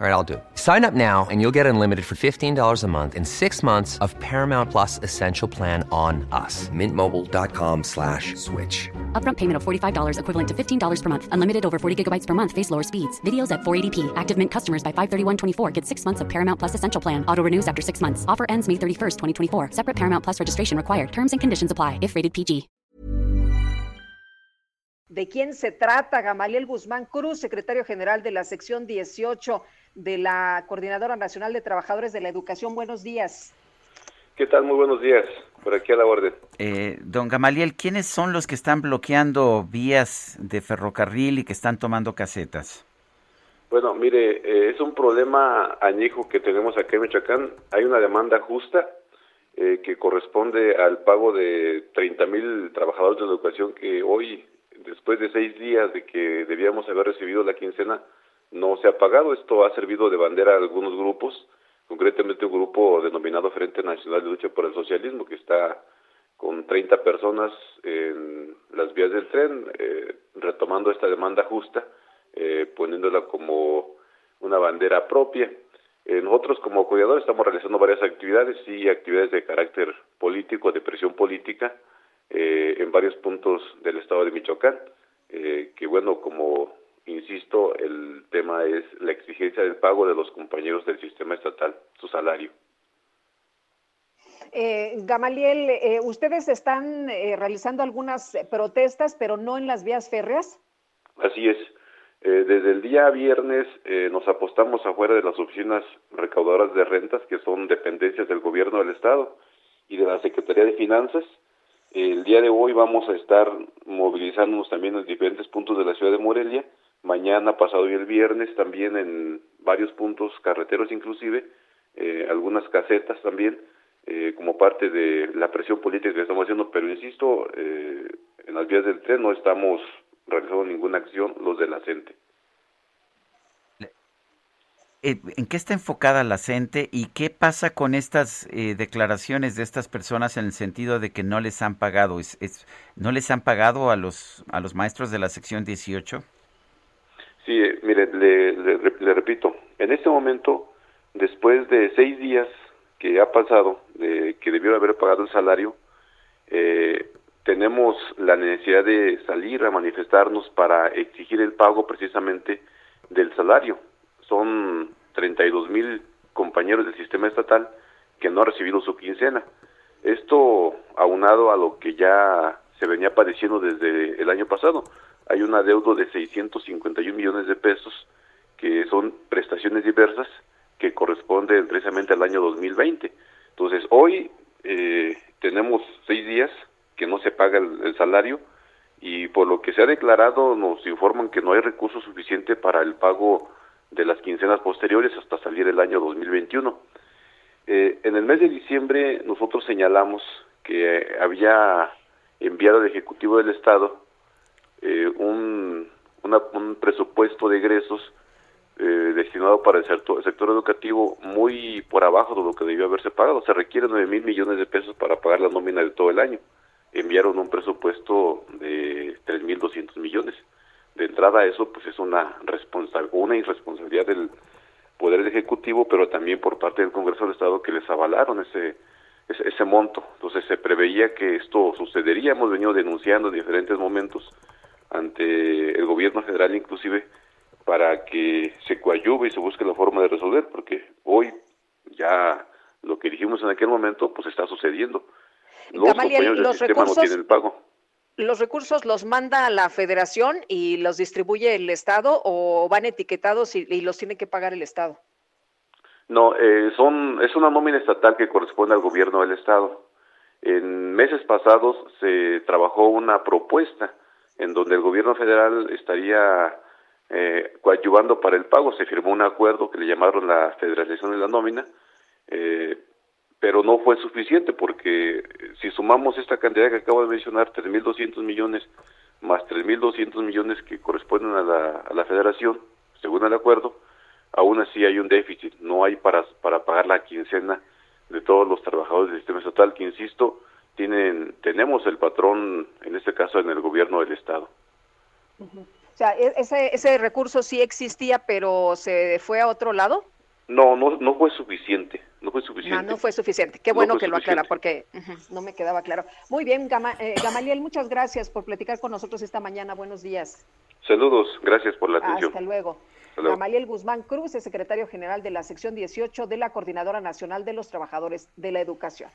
All right, I'll do it. Sign up now and you'll get unlimited for $15 a month in six months of Paramount Plus Essential Plan on us. Mintmobile.com slash switch. Upfront payment of $45 equivalent to $15 per month. Unlimited over 40 gigabytes per month. Face lower speeds. Videos at 480p. Active Mint customers by 531.24 get six months of Paramount Plus Essential Plan. Auto renews after six months. Offer ends May 31st, 2024. Separate Paramount Plus registration required. Terms and conditions apply if rated PG. ¿De quién se trata? Gamaliel Guzmán Cruz, secretario general de la sección 18 de la Coordinadora Nacional de Trabajadores de la Educación. Buenos días. ¿Qué tal? Muy buenos días. Por aquí a la orden. Eh, don Gamaliel, ¿quiénes son los que están bloqueando vías de ferrocarril y que están tomando casetas? Bueno, mire, eh, es un problema añejo que tenemos aquí en Michoacán. Hay una demanda justa eh, que corresponde al pago de 30 mil trabajadores de la educación que hoy, después de seis días de que debíamos haber recibido la quincena, no se ha pagado. Esto ha servido de bandera a algunos grupos, concretamente un grupo denominado Frente Nacional de Lucha por el Socialismo, que está con 30 personas en las vías del tren, eh, retomando esta demanda justa, eh, poniéndola como una bandera propia. Eh, nosotros como cuidadores estamos realizando varias actividades y actividades de carácter político, de presión política, en varios puntos del estado de Michoacán, que bueno, como insisto, el tema es la exigencia del pago de los compañeros del sistema estatal, su salario. Eh, Gamaliel, eh, ustedes están eh, realizando algunas protestas, pero no en las vías férreas. Así es. Eh, desde el día viernes nos apostamos afuera de las oficinas recaudadoras de rentas, que son dependencias del gobierno del Estado y de la Secretaría de Finanzas. El día de hoy vamos a estar movilizándonos también en diferentes puntos de la ciudad de Morelia mañana, pasado y el viernes también en varios puntos carreteros inclusive, eh, algunas casetas también, eh, como parte de la presión política que estamos haciendo, pero insisto, eh, en las vías del tren no estamos realizando ninguna acción los de la CENTE. ¿En qué está enfocada la CENTE y qué pasa con estas declaraciones de estas personas en el sentido de que no les han pagado? ¿Es, es, no les han pagado a los, a los maestros de la sección 18? Sí, mire, le, repito, en este momento, después de seis días que ha pasado, de que debió haber pagado el salario, eh, tenemos la necesidad de salir a manifestarnos para exigir el pago precisamente del salario. Son 32 mil compañeros del sistema estatal que no han recibido su quincena. Esto aunado a lo que ya se venía padeciendo desde el año pasado hay un adeudo de 651 de pesos que son prestaciones diversas que corresponden precisamente al año 2020. Entonces, hoy eh, tenemos seis días que no se paga el, salario y por lo que se ha declarado nos informan que no hay recursos suficiente para el pago de las quincenas posteriores hasta salir el año 2021. Eh, en el mes de diciembre nosotros señalamos que había enviado al Ejecutivo del Estado eh, un, un presupuesto de egresos eh, destinado para el sector, educativo muy por abajo de lo que debió haberse pagado. Se requieren 9 mil millones de pesos para pagar la nómina de todo el año. Enviaron un presupuesto de 3 mil 200 millones. De entrada eso pues es una, responsabilidad una irresponsabilidad del Poder Ejecutivo, pero también por parte del Congreso del Estado que les avalaron ese, ese, ese monto. Entonces se preveía que esto sucedería. Hemos venido denunciando en diferentes momentos ante el gobierno federal inclusive para que se coadyuve y se busque la forma de resolver, porque hoy ya lo que dijimos en aquel momento pues está sucediendo. Los los recursos, el pago. ¿Los recursos los manda la federación y los distribuye el Estado o van etiquetados y, los tiene que pagar el Estado? No, eh, son, es una nómina estatal que corresponde al gobierno del Estado. En meses pasados se trabajó una propuesta en donde el gobierno federal estaría eh, coadyuvando para el pago. Se firmó un acuerdo que le llamaron la federalización de la nómina, eh, pero no fue suficiente porque eh, si sumamos esta cantidad que acabo de mencionar, 3.200 millones más 3.200 millones que corresponden a la, federación, según el acuerdo, aún así hay un déficit, no hay para, para pagar la quincena de todos los trabajadores del sistema estatal, que insisto, tienen tenemos el patrón, en este caso en el gobierno del estado. O sea, ¿e-, ese, ese recurso sí existía, pero se fue a otro lado. No, no, no fue suficiente, no fue suficiente. No, no fue suficiente. Qué bueno que lo aclara porque no me quedaba claro. Muy bien, eh, Gamaliel, muchas gracias por platicar con nosotros esta mañana. Buenos días. Saludos, gracias por la atención. Hasta luego. Gamaliel Guzmán Cruz es secretario general de la sección 18 de la Coordinadora Nacional de los Trabajadores de la Educación.